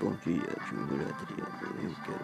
Muito bom dia, Júlia Adriano. Eu quero.